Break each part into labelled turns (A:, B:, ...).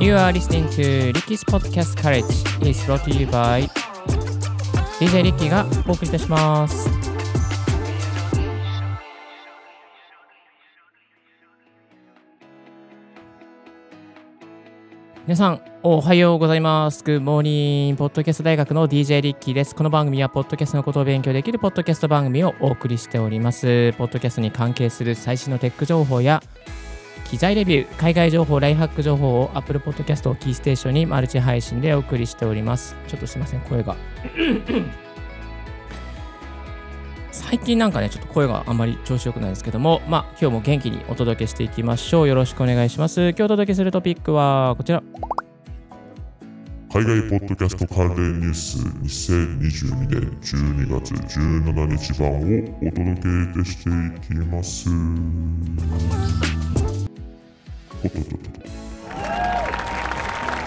A: You are listening to Ricky's Podcast College is brought to you by DJ リッキーがお送りいたします。皆さん、おはようございます。Good morning! ポッドキャスト大学の DJ リッキーです。この番組は、ポッドキャストのことを勉強できるポッドキャスト番組をお送りしております。ポッドキャストに関係する最新のテック情報や、機材レビュー、海外情報、ライフハック情報を Apple Podcast をキーステーションにマルチ配信でお送りしております。ちょっとすいません、声が。最近なんかね、ちょっと声があんまり調子よくないですけども、まあ、今日も元気にお届けしていきましょう。よろしくお願いします。今日お届けするトピックはこちら。
B: 海外ポッドキャスト関連ニュース2022年12月17日版をお届けしていきます。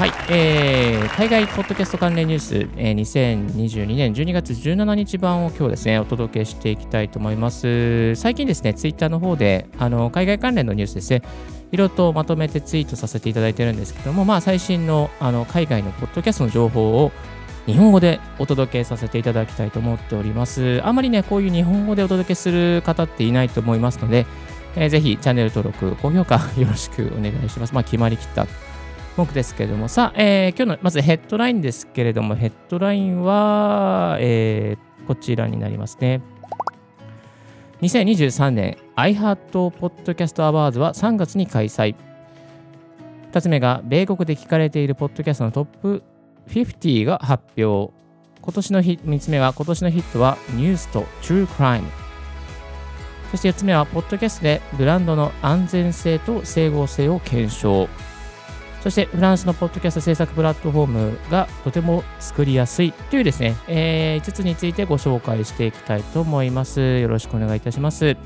A: はい、えー、海外ポッドキャスト関連ニュース、えー、2022年12月17日版を今日ですね、お届けしていきたいと思います。最近ですね、ツイッターの方で、あの海外関連のニュースですね、いろいろとまとめてツイートさせていただいてるんですけども、まあ、最新のあの海外のポッドキャストの情報を日本語でお届けさせていただきたいと思っております。あまりね、こういう日本語でお届けする方っていないと思いますので、えーぜひチャンネル登録、高評価 よろしくお願いします。まあ、決まりきった目ですけれども、さあ、えー今日のまずヘッドラインですけれども、ヘッドラインは、えーこちらになりますね。2023年 iHeart Podcast Awards は3月に開催。2つ目が、米国で聞かれているポッドキャストのトップ50が発表。今年のヒ3つ目は、今年のヒットはニュースと True Crime。そして4つ目は、ポッドキャストでブランドの安全性と整合性を検証。そしてフランスのポッドキャスト制作プラットフォームがとても作りやすいというですね、え5つについてご紹介していきたいと思います。よろしくお願いいたします。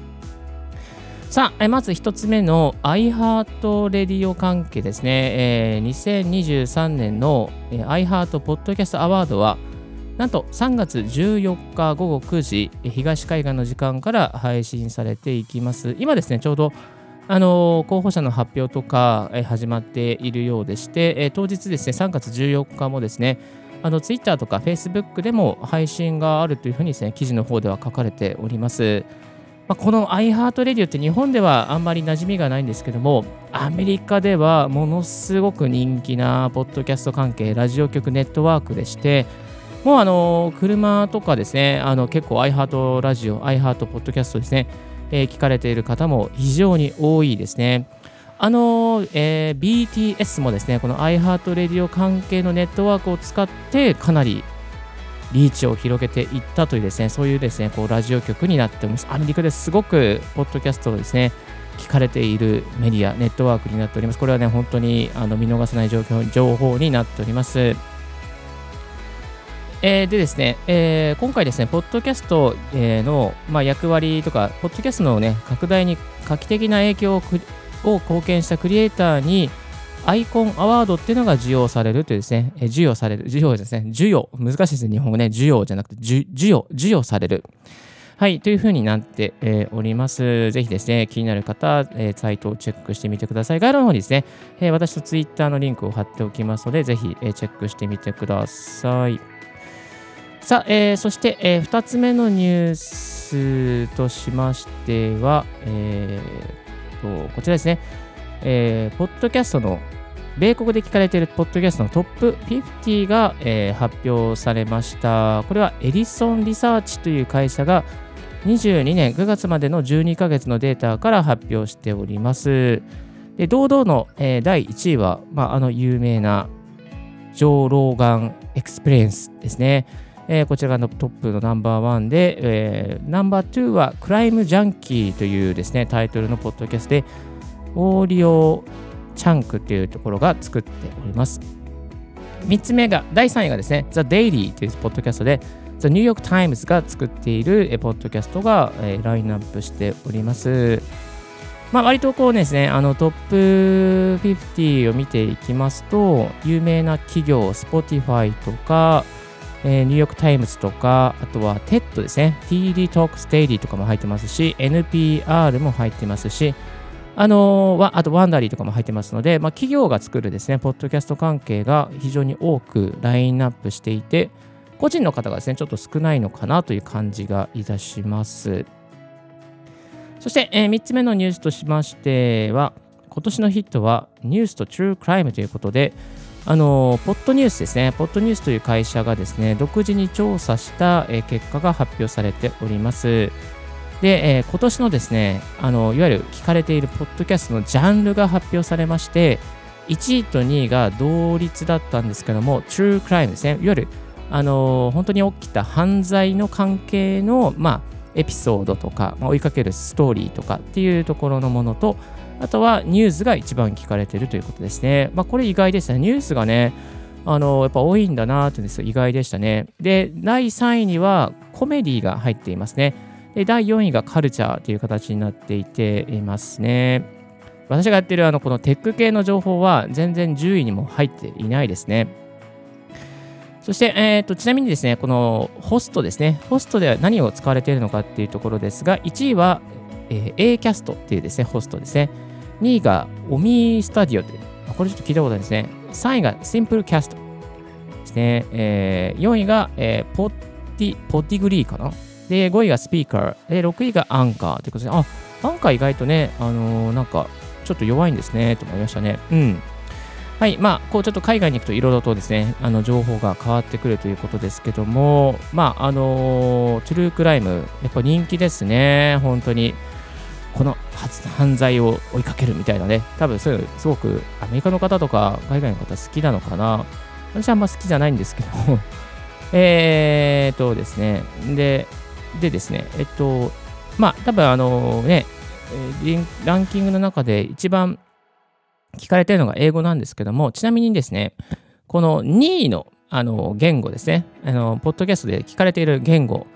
A: さあ、えまず1つ目の iHeart レディオ関係ですね。えー2023年の iHeart ポッドキャストアワードは、なんと3月14日午後9時、東海岸の時間から配信されていきます。今ですね、ちょうどあの候補者の発表とか、えー始まっているようでして、えー当日ですね、3月14日もですね、あの Twitter とか Facebook でも配信があるというふうにですね、記事の方では書かれております。まあ、この iHeartRadio って日本ではあんまり馴染みがないんですけども、アメリカではものすごく人気なポッドキャスト関係、ラジオ局ネットワークでして、もうあの車とかですね、あの結構 iHeart ラジオ、iHeart ポッドキャストですね、えー聞かれている方も非常に多いですね。あの、えー BTS もですね、この iHeartRadio 関係のネットワークを使ってかなりリーチを広げていったというですね、そういうですね、こうラジオ局になっております。アメリカですごくポッドキャストをですね、聞かれているメディア、ネットワークになっております。これはね、本当にあの見逃せない状況情報になっております。えーでですね、えー今回ですね、ポッドキャストの、まあ、役割とか、ポッドキャストのね、拡大に画期的な影響をくを貢献したクリエイターに、アイコンアワードっていうのが授与されるというですね、えー授与される、授与ですね、授与、難しいですね、日本語ね、授与じゃなくて、授与、授与される。はい、というふうになって、えーおります。ぜひですね、気になる方、えーサイトをチェックしてみてください。概要欄の方にですね、えー私とツイッターのリンクを貼っておきますので、ぜひ、えーチェックしてみてください。さあ、えーそして、え2つ目のニュースとしましては、えーとこちらですね、えーポッドキャストの米国で聞かれているポッドキャストのトップ50が、えー発表されました。これは Edison Research という会社が22年9月までの12ヶ月のデータから発表しております。で堂々の、えー第1位は、まあ、あの有名な Joe Rogan Experience ですね。えーこちらがのトップのナンバーワンで、えーナンバー2は Crime Junkie というですね、タイトルのポッドキャストで、 audiochuck というところが作っております。3つ目が、第3位がですね、The Daily というポッドキャストで、The New York Times が作っているポッドキャストが、えーラインナップしております。まあ、割とこうですね、あのトップ50を見ていきますと、有名な企業、Spotify とか、えーニューヨークタイムズとか、あとは TED ですね、 TED Talks Daily とかも入ってますし、NPR も入ってますし、あのー、あと Wondery とかも入ってますので、まあ、企業が作るですね、ポッドキャスト関係が非常に多くラインナップしていて、個人の方がですね、ちょっと少ないのかなという感じがいたします。そして、えー、3つ目のニュースとしましては、今年のヒットはニュースとトゥークライムということで、あのポッドニュースですね、ポッドニュースという会社がですね、独自に調査した、結果が発表されております。で、えー、今年のですね、あのいわゆる聞かれているポッドキャストのジャンルが発表されまして、1位と2位が同率だったんですけども、True Crime ですね、いわゆるあの本当に起きた犯罪の関係の、まあ、エピソードとか、まあ、追いかけるストーリーとかっていうところのものと、あとはニュースが一番聞かれてるということですね。まあ、これ意外でしたね。ニュースがね、あのやっぱ多いんだなというの意外でしたね。で、第3位にはコメディが入っていますね。で第4位がカルチャーという形になっていていますね。私がやってるあのこのテック系の情報は全然10位にも入っていないですね。そして、えーと、ちなみにですね、このホストですね、ホストでは何を使われているのかっていうところですが、1位は、えー、A キャストっていうですね、ホストですね。2位がオミスタディオって、これちょっと聞いたことあるんですね。3位がシンプルキャストですね。えー、4位が、えー、ポッティ、ポッティグリーかなで、5位がスピーカー。で、6位がアンカーということですね、あ、アンカー意外とね、あのー、なんか、ちょっと弱いんですね、と思いましたね。うん。はい、まあ、こうちょっと海外に行くといろいろとですね、あの情報が変わってくるということですけども、まあ、あのー、トゥルークライム、やっぱ人気ですね、本当に。この犯罪を追いかけるみたいなね、多分そういうすごくアメリカの方とか海外の方好きなのかな。私はあんま好きじゃないんですけど えーとですね、で、でですね、えっと、まあ、多分あのね、ランキングの中で一番聞かれてるのが英語なんですけども、ちなみにですね、この2位のあの言語ですね、あのポッドキャストで聞かれている言語、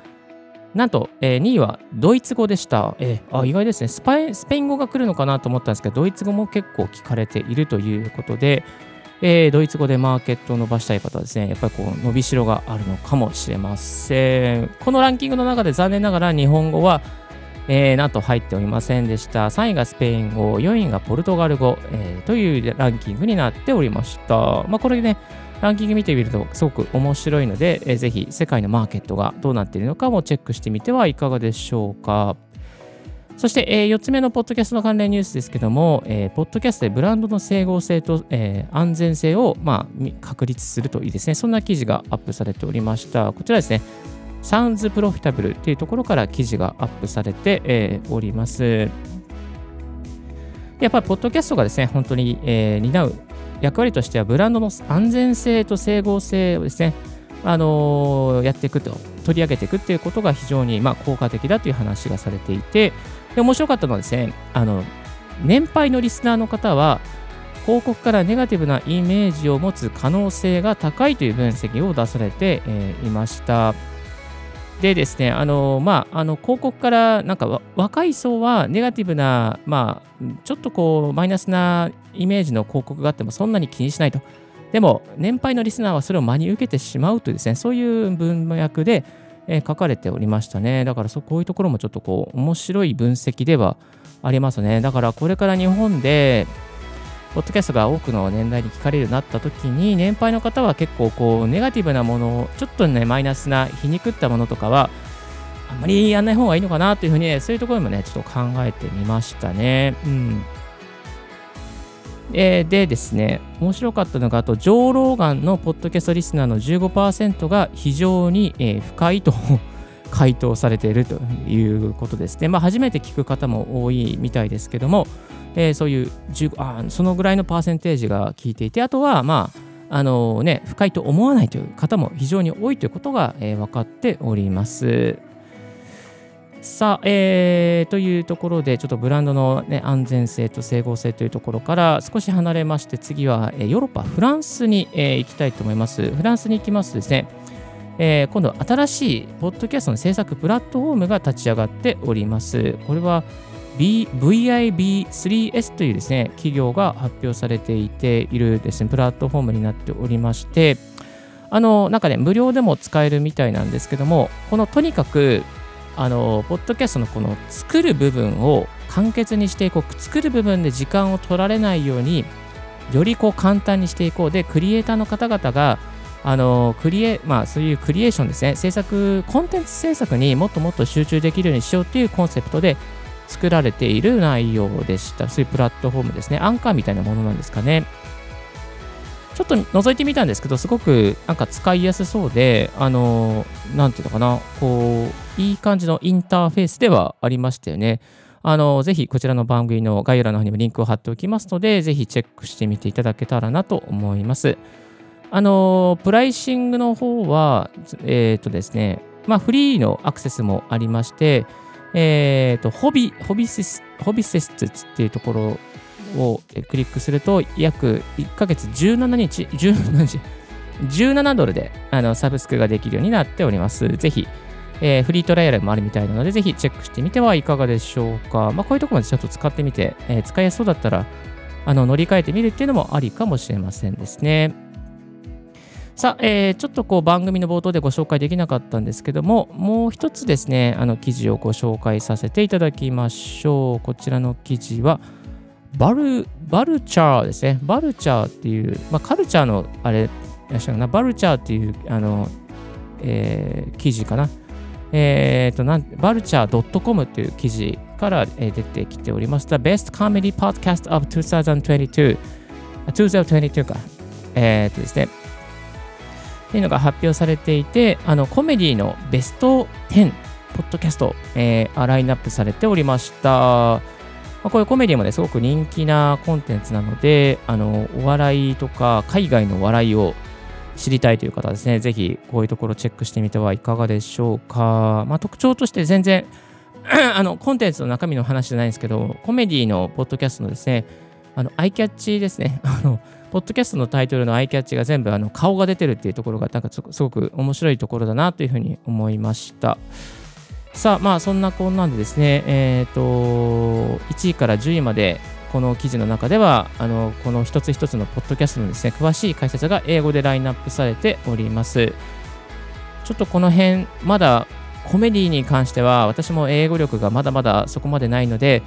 A: なんと、えー、2位はドイツ語でした。えー、あ意外ですねスパイ。スペイン語が来るのかなと思ったんですけど、ドイツ語も結構聞かれているということで、えー、ドイツ語でマーケットを伸ばしたい方はですね、やっぱりこう伸びしろがあるのかもしれません。このランキングの中で残念ながら日本語は、えー、なんと入っておりませんでした。3位がスペイン語、4位がポルトガル語、えー、というランキングになっておりました。まあ、これね、ランキング見てみるとすごく面白いので、えー、ぜひ世界のマーケットがどうなっているのかもチェックしてみてはいかがでしょうか。そして、えー、4つ目のポッドキャストの関連ニュースですけども、えー、ポッドキャストでブランドの整合性と、えー、安全性を、まあ、確立するといいですね。そんな記事がアップされておりました。こちらですね、サウンズプロフィタブルというところから記事がアップされて、えー、おります。やっぱり、ポッドキャストがですね、本当に、えー、担う役割としては、ブランドの安全性と整合性をですね、あのー、やっていくと、取り上げていくっていうことが非常に、まあ、効果的だという話がされていて、で、面白かったのはですね、あの、年配のリスナーの方は、広告からネガティブなイメージを持つ可能性が高いという分析を出されて、えー、いました。でですね、あのまあ、あの広告からなんか若い層はネガティブな、まあ、ちょっとこうマイナスなイメージの広告があってもそんなに気にしないと。でも、年配のリスナーはそれを真に受けてしまうというですね、そういう文脈で、え、書かれておりましたね。だからそこういうところもちょっとこう面白い分析ではありますね。だからこれから日本でポッドキャストが多くの年代に聞かれるようになった時に年配の方は結構こうネガティブなものをちょっとねマイナスな皮肉ったものとかはあんまりやんない方がいいのかなというふうに、そういうところもねちょっと考えてみましたね。うん。え、でですね、面白かったのが、あと、ジョー・ローガンのポッドキャストリスナーの15%が非常に、えー、深いと回答されているということですね。まあ、初めて聞く方も多いみたいですけども、えー、そういうあそのぐらいのパーセンテージが効いていて、あとは、まあ、あのね、深いと思わないという方も非常に多いということが、えー、分かっております。さあ、えー、というところで、ちょっとブランドの、ね、安全性と整合性というところから少し離れまして、次は、えー、ヨーロッパ、フランスに、えー、行きたいと思います。フランスに行きますとですね、えー、今度新しいポッドキャストの制作プラットフォームが立ち上がっております。これは VIB3S というですね、企業が発表されていているですね、プラットフォームになっておりまして、あの、なんかね、無料でも使えるみたいなんですけども、このとにかくあの、ポッドキャストのこの作る部分を簡潔にしていこう作る部分で時間を取られないようによりこう簡単にしていこう。でクリエイターの方々があのクリエまあ、そういうクリエーションですね制作コンテンツ制作にもっともっと集中できるようにしようというコンセプトで作られている内容でした。そういうプラットフォームですね。アンカーみたいなものなんですかね。ちょっと覗いてみたんですけど、すごくなんか使いやすそうで、あの、なんていうのかな、こう、いい感じのインターフェースではありましたよね。あの、ぜひこちらの番組の概要欄の方にもリンクを貼っておきますので、ぜひチェックしてみていただけたらなと思います。あの、プライシングの方は、えっ、ー、とですね、まあ、フリーのアクセスもありまして、えっ、ー、と、ホビ、ホビセス、ホビセスっていうところをクリックすると、約1ヶ月17日、17日、17ドルであのサブスクができるようになっております。ぜひ、えー、フリートライアルもあるみたいなので、ぜひチェックしてみてはいかがでしょうか。まあ、こういうところまでちょっと使ってみて、えー、使いやすそうだったら、あの乗り換えてみるっていうのもありかもしれませんですね。さあ、えー、ちょっとこう番組の冒頭でご紹介できなかったんですけども、もう一つですね、あの記事をご紹介させていただきましょう。こちらの記事は、バル、バルチャーですね。バルチャーっていう、まあ、カルチャーのあれ、いらっしゃるかなバルチャーっていう、あの、えー、記事かな。えっ、ー、となん、バルチャー .com っていう記事から、出てきております。The Best Comedy Podcast of 2022。2022か。えっ、ー、とですね。っていうのが発表されていて、あの、コメディのベスト10、ポッドキャスト、えー、ラインナップされておりました。まあ、こういうコメディもね、すごく人気なコンテンツなので、あの、お笑いとか海外の笑いを知りたいという方はですね、ぜひこういうところチェックしてみてはいかがでしょうか。まあ、特徴として全然 あの、コンテンツの中身の話じゃないんですけど、コメディのポッドキャストのですね、あの、アイキャッチですね。あの、ポッドキャストのタイトルのアイキャッチが全部あの顔が出てるっていうところが、なんかすごく面白いところだなというふうに思いました。さあ、まあ、そんなこんなんでですね、えっ、ー、と、1位から10位まで、この記事の中では、あの、この一つ一つのポッドキャストのですね、詳しい解説が英語でラインナップされております。ちょっとこの辺、まだコメディに関しては、私も英語力がまだまだそこまでないので、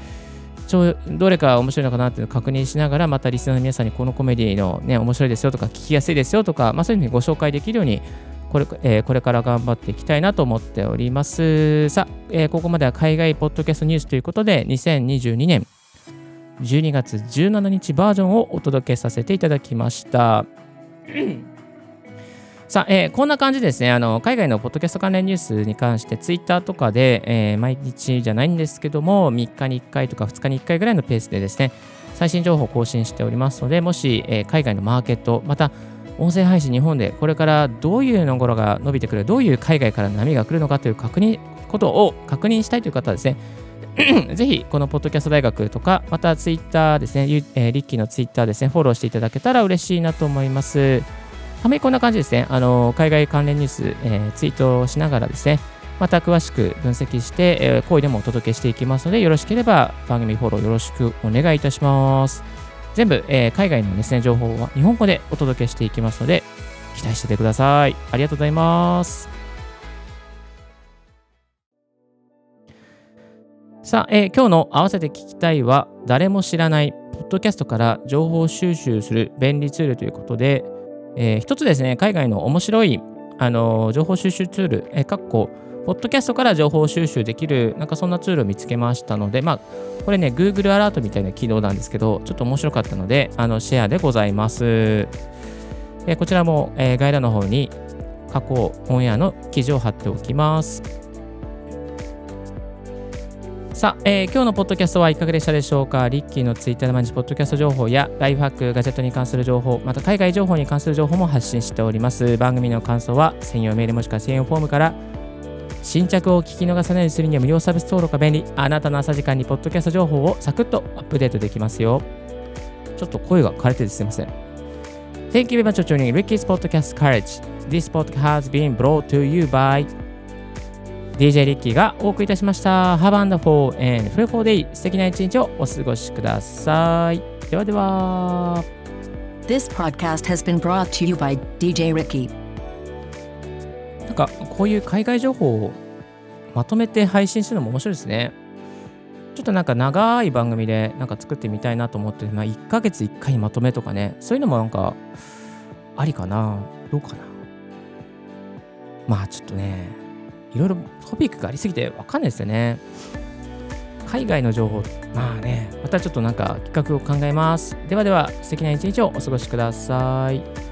A: どれか面白いのかなっていうのを確認しながら、またリスナーの皆さんにこのコメディのね、面白いですよとか、聞きやすいですよとか、まあ、そういうふうにご紹介できるようにこれ,、えー、これから頑張っていきたいなと思っております。さあ、えー、ここまでは海外ポッドキャストニュースということで、2022年12月17日バージョンをお届けさせていただきました。さあ、えー、こんな感じですね、あの、海外のポッドキャスト関連ニュースに関して、ツイッターとかで、えー、毎日じゃないんですけども、3日に1回とか2日に1回ぐらいのペースでですね、最新情報を更新しておりますので、もし、えー、海外のマーケット、また、音声配信日本でこれからどういうの頃が伸びてくる、どういう海外から波が来るのかという確認、ことを確認したいという方はですね、ぜひこのポッドキャスト大学とか、またツイッターですね、えー、リッキーのツイッターですね、フォローしていただけたら嬉しいなと思います。はめこんな感じですね、あの海外関連ニュース、えー、ツイートしながらですね、また詳しく分析して、えー、声でもお届けしていきますので、よろしければ番組フォローよろしくお願いいたします。全部、えー、海外のですね、情報は日本語でお届けしていきますので、期待しててください。ありがとうございます。さあ、えー、今日の合わせて聞きたいは、誰も知らないポッドキャストから情報収集する便利ツールということで、えー、一つですね、海外の面白い、あのー、情報収集ツール、えー、かっこポッドキャストから情報収集できる、なんかそんなツールを見つけましたので、まあ、これね、Google アラートみたいな機能なんですけど、ちょっと面白かったので、あの、シェアでございます。えこちらも、え概要欄の方に過去オンエアの記事を貼っておきます。さあ、えー、今日のポッドキャストはいかがでしたでしょうか？リッキーのツイッターで毎日ポッドキャスト情報やライフハック、ガジェットに関する情報、また海外情報に関する情報も発信しております。番組の感想は専用メールもしくは専用フォームから新着を聞き逃さないようにするには無料サービス登録が便利。あなたの朝時間にポッドキャスト情報をサクッとアップデートできますよ。ちょっと声が枯れててすいません。Thank you very much for joining Ricky's Podcast Courage. This podcast has been brought to you by DJ リッキーがお送りいたしました。Have a wonderful and fruitful day. 素敵な一日をお過ごしください。ではでは。
C: This podcast has been brought to you by DJ Ricky.
A: なんかこういう海外情報をまとめて配信するのも面白いですね。ちょっとなんか長い番組でなんか作ってみたいなと思って、まあ、1ヶ月1回まとめとかね、そういうのもなんかありかな？どうかな？まあちょっとね、いろいろトピックがありすぎてわかんないですよね。海外の情報、まあね、またちょっとなんか企画を考えます。ではでは、素敵な一日をお過ごしください。